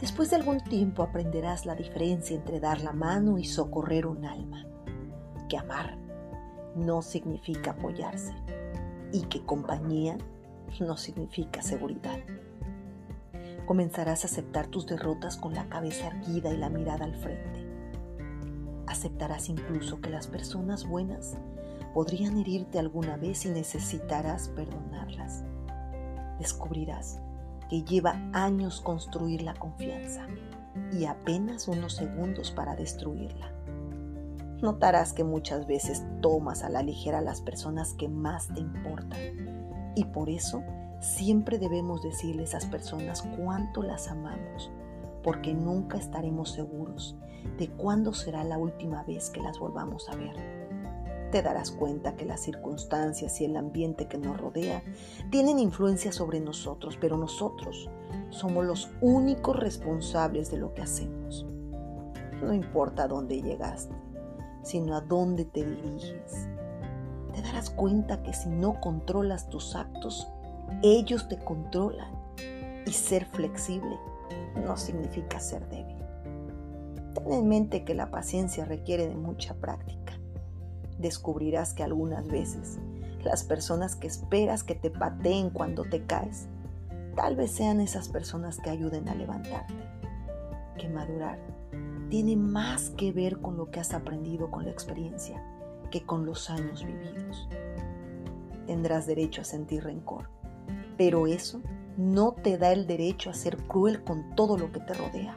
Después de algún tiempo aprenderás la diferencia entre dar la mano y socorrer un alma, que amar no significa apoyarse y que compañía no significa seguridad. Comenzarás a aceptar tus derrotas con la cabeza erguida y la mirada al frente. Aceptarás incluso que las personas buenas podrían herirte alguna vez y necesitarás perdonarlas. Descubrirás que lleva años construir la confianza y apenas unos segundos para destruirla. Notarás que muchas veces tomas a la ligera a las personas que más te importan y por eso siempre debemos decirle a esas personas cuánto las amamos, porque nunca estaremos seguros de cuándo será la última vez que las volvamos a ver te darás cuenta que las circunstancias y el ambiente que nos rodea tienen influencia sobre nosotros, pero nosotros somos los únicos responsables de lo que hacemos. No importa a dónde llegaste, sino a dónde te diriges. Te darás cuenta que si no controlas tus actos, ellos te controlan. Y ser flexible no significa ser débil. Ten en mente que la paciencia requiere de mucha práctica descubrirás que algunas veces las personas que esperas que te pateen cuando te caes, tal vez sean esas personas que ayuden a levantarte. Que madurar tiene más que ver con lo que has aprendido con la experiencia que con los años vividos. Tendrás derecho a sentir rencor, pero eso no te da el derecho a ser cruel con todo lo que te rodea.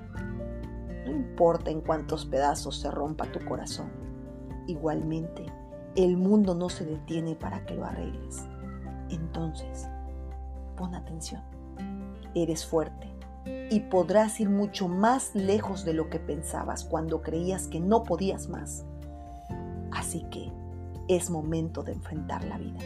No importa en cuántos pedazos se rompa tu corazón Igualmente, el mundo no se detiene para que lo arregles. Entonces, pon atención. Eres fuerte y podrás ir mucho más lejos de lo que pensabas cuando creías que no podías más. Así que es momento de enfrentar la vida.